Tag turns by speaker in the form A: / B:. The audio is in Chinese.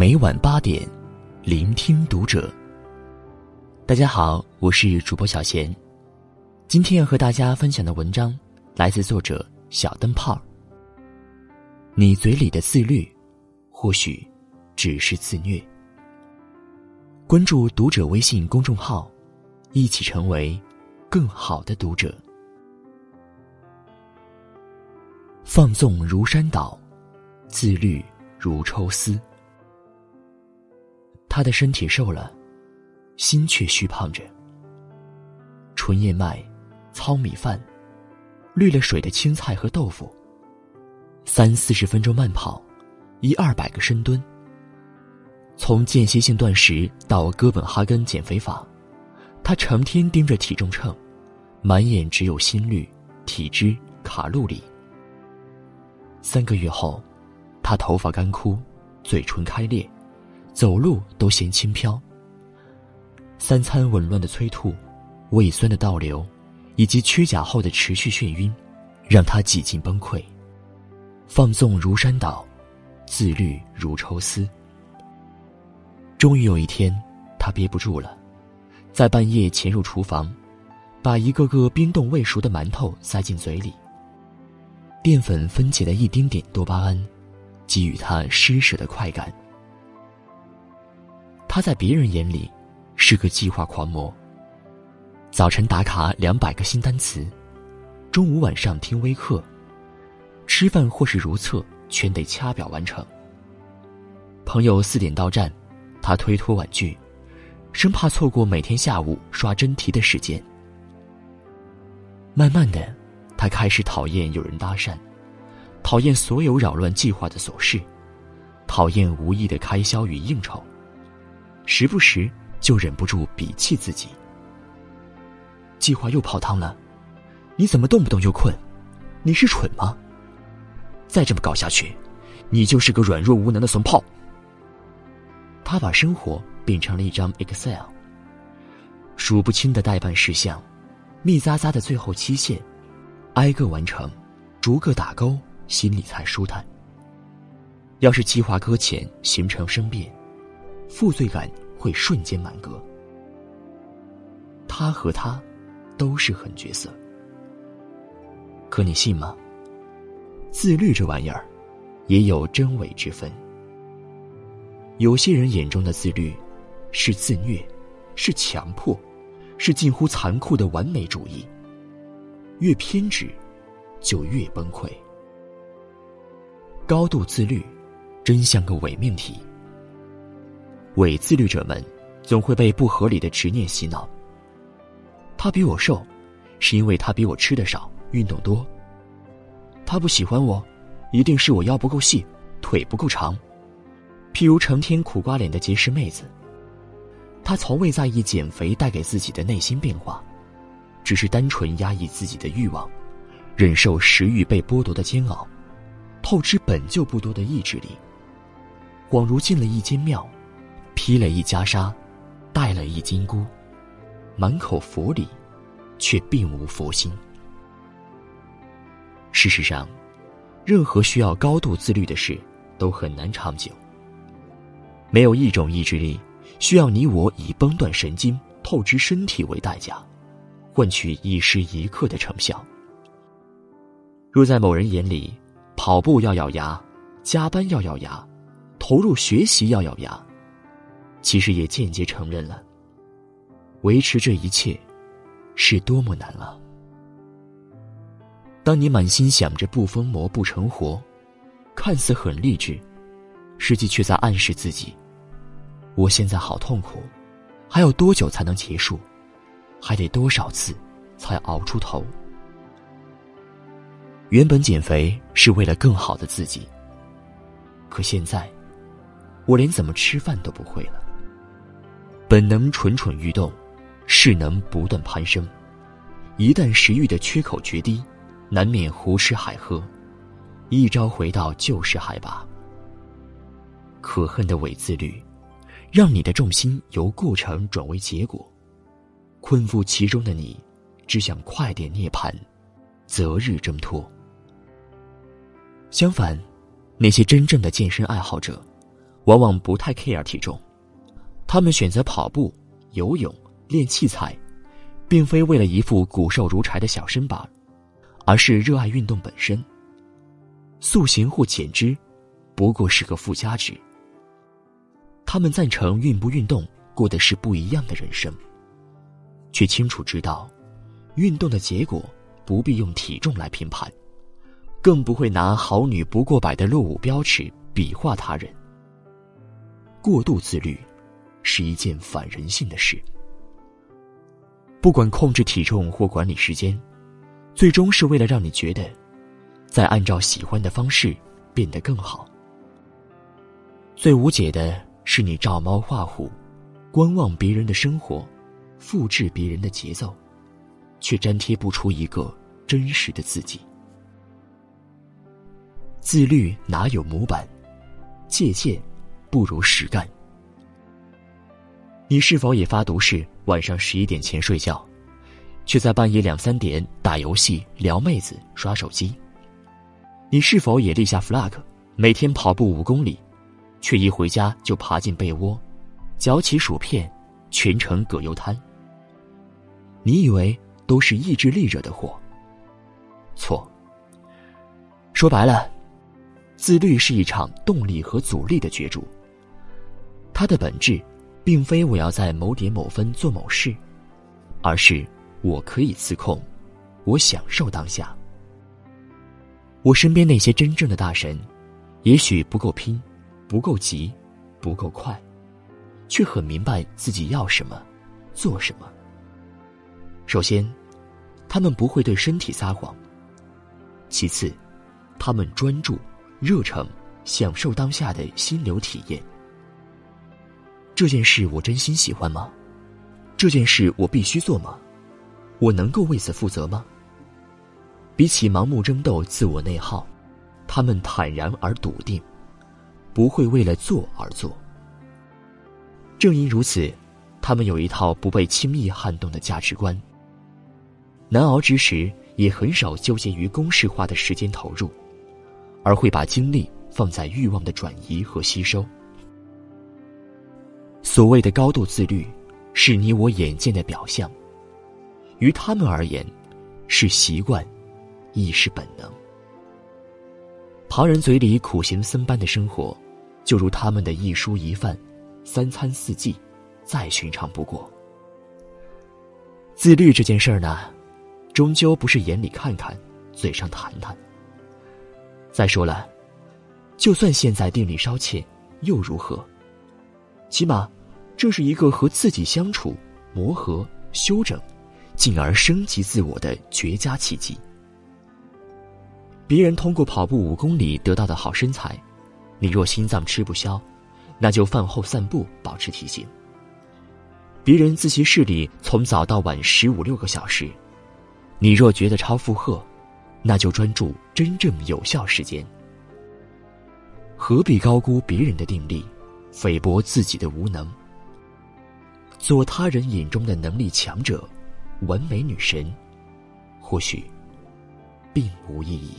A: 每晚八点，聆听读者。大家好，我是主播小贤，今天要和大家分享的文章来自作者小灯泡。你嘴里的自律，或许只是自虐。关注读者微信公众号，一起成为更好的读者。放纵如山倒，自律如抽丝。他的身体瘦了，心却虚胖着。纯燕麦、糙米饭、滤了水的青菜和豆腐。三四十分钟慢跑，一二百个深蹲。从间歇性断食到哥本哈根减肥法，他成天盯着体重秤，满眼只有心率、体脂、卡路里。三个月后，他头发干枯，嘴唇开裂，走路都嫌轻飘。三餐紊乱的催吐，胃酸的倒流，以及缺钾后的持续眩晕，让他几近崩溃。放纵如山倒，自律如抽丝。终于有一天，他憋不住了，在半夜潜入厨房，把一个个冰冻未熟的馒头塞进嘴里。淀粉分解的一丁点多巴胺，给予他施舍的快感。他在别人眼里是个计划狂魔。早晨打卡两百个新单词，中午晚上听微课，吃饭或是如厕全得掐表完成。朋友四点到站。他推脱婉拒，生怕错过每天下午刷真题的时间。慢慢的，他开始讨厌有人搭讪，讨厌所有扰乱计划的琐事，讨厌无意的开销与应酬，时不时就忍不住鄙弃自己。计划又泡汤了，你怎么动不动就困？你是蠢吗？再这么搞下去，你就是个软弱无能的怂炮。他把生活变成了一张 Excel，数不清的代办事项，密匝匝的最后期限，挨个完成，逐个打勾，心里才舒坦。要是计划搁浅，形成生变，负罪感会瞬间满格。他和他，都是狠角色。可你信吗？自律这玩意儿，也有真伪之分。有些人眼中的自律，是自虐，是强迫，是近乎残酷的完美主义。越偏执，就越崩溃。高度自律，真像个伪命题。伪自律者们，总会被不合理的执念洗脑。他比我瘦，是因为他比我吃的少，运动多。他不喜欢我，一定是我腰不够细，腿不够长。譬如成天苦瓜脸的结实妹子，她从未在意减肥带给自己的内心变化，只是单纯压抑自己的欲望，忍受食欲被剥夺的煎熬，透支本就不多的意志力，恍如进了一间庙，披了一袈裟，戴了一金箍，满口佛理，却并无佛心。事实上，任何需要高度自律的事，都很难长久。没有一种意志力需要你我以崩断神经、透支身体为代价，换取一时一刻的成效。若在某人眼里，跑步要咬牙，加班要咬牙，投入学习要咬牙，其实也间接承认了，维持这一切，是多么难啊！当你满心想着不疯魔不成活，看似很励志。实际却在暗示自己：我现在好痛苦，还有多久才能结束？还得多少次才熬出头？原本减肥是为了更好的自己，可现在，我连怎么吃饭都不会了。本能蠢蠢欲动，势能不断攀升，一旦食欲的缺口决堤，难免胡吃海喝，一朝回到旧时海拔。可恨的伪自律，让你的重心由过程转为结果，困缚其中的你，只想快点涅槃，择日挣脱。相反，那些真正的健身爱好者，往往不太 care 体重，他们选择跑步、游泳、练器材，并非为了一副骨瘦如柴的小身板，而是热爱运动本身。塑形或减脂，不过是个附加值。他们赞成运不运动，过的是不一样的人生，却清楚知道，运动的结果不必用体重来评判，更不会拿好女不过百的落伍标尺比划他人。过度自律，是一件反人性的事。不管控制体重或管理时间，最终是为了让你觉得，在按照喜欢的方式变得更好。最无解的是你照猫画虎，观望别人的生活，复制别人的节奏，却粘贴不出一个真实的自己。自律哪有模板？借鉴。不如实干。你是否也发毒誓晚上十一点前睡觉，却在半夜两三点打游戏、撩妹子、刷手机？你是否也立下 flag，每天跑步五公里，却一回家就爬进被窝，嚼起薯片，全程葛优瘫？你以为都是意志力惹的祸？错。说白了，自律是一场动力和阻力的角逐。它的本质，并非我要在某点某分做某事，而是我可以自控，我享受当下。我身边那些真正的大神，也许不够拼，不够急，不够快，却很明白自己要什么，做什么。首先，他们不会对身体撒谎；其次，他们专注、热诚，享受当下的心流体验。这件事我真心喜欢吗？这件事我必须做吗？我能够为此负责吗？比起盲目争斗、自我内耗，他们坦然而笃定，不会为了做而做。正因如此，他们有一套不被轻易撼动的价值观。难熬之时，也很少纠结于公式化的时间投入，而会把精力放在欲望的转移和吸收。所谓的高度自律，是你我眼见的表象；于他们而言，是习惯，亦是本能。旁人嘴里苦行僧般的生活，就如他们的一蔬一饭，三餐四季，再寻常不过。自律这件事儿呢，终究不是眼里看看，嘴上谈谈。再说了，就算现在定力稍欠，又如何？起码，这是一个和自己相处、磨合、修整，进而升级自我的绝佳契机。别人通过跑步五公里得到的好身材，你若心脏吃不消，那就饭后散步保持体型。别人自习室里从早到晚十五六个小时，你若觉得超负荷，那就专注真正有效时间。何必高估别人的定力？菲薄自己的无能，做他人眼中的能力强者、完美女神，或许并无意义。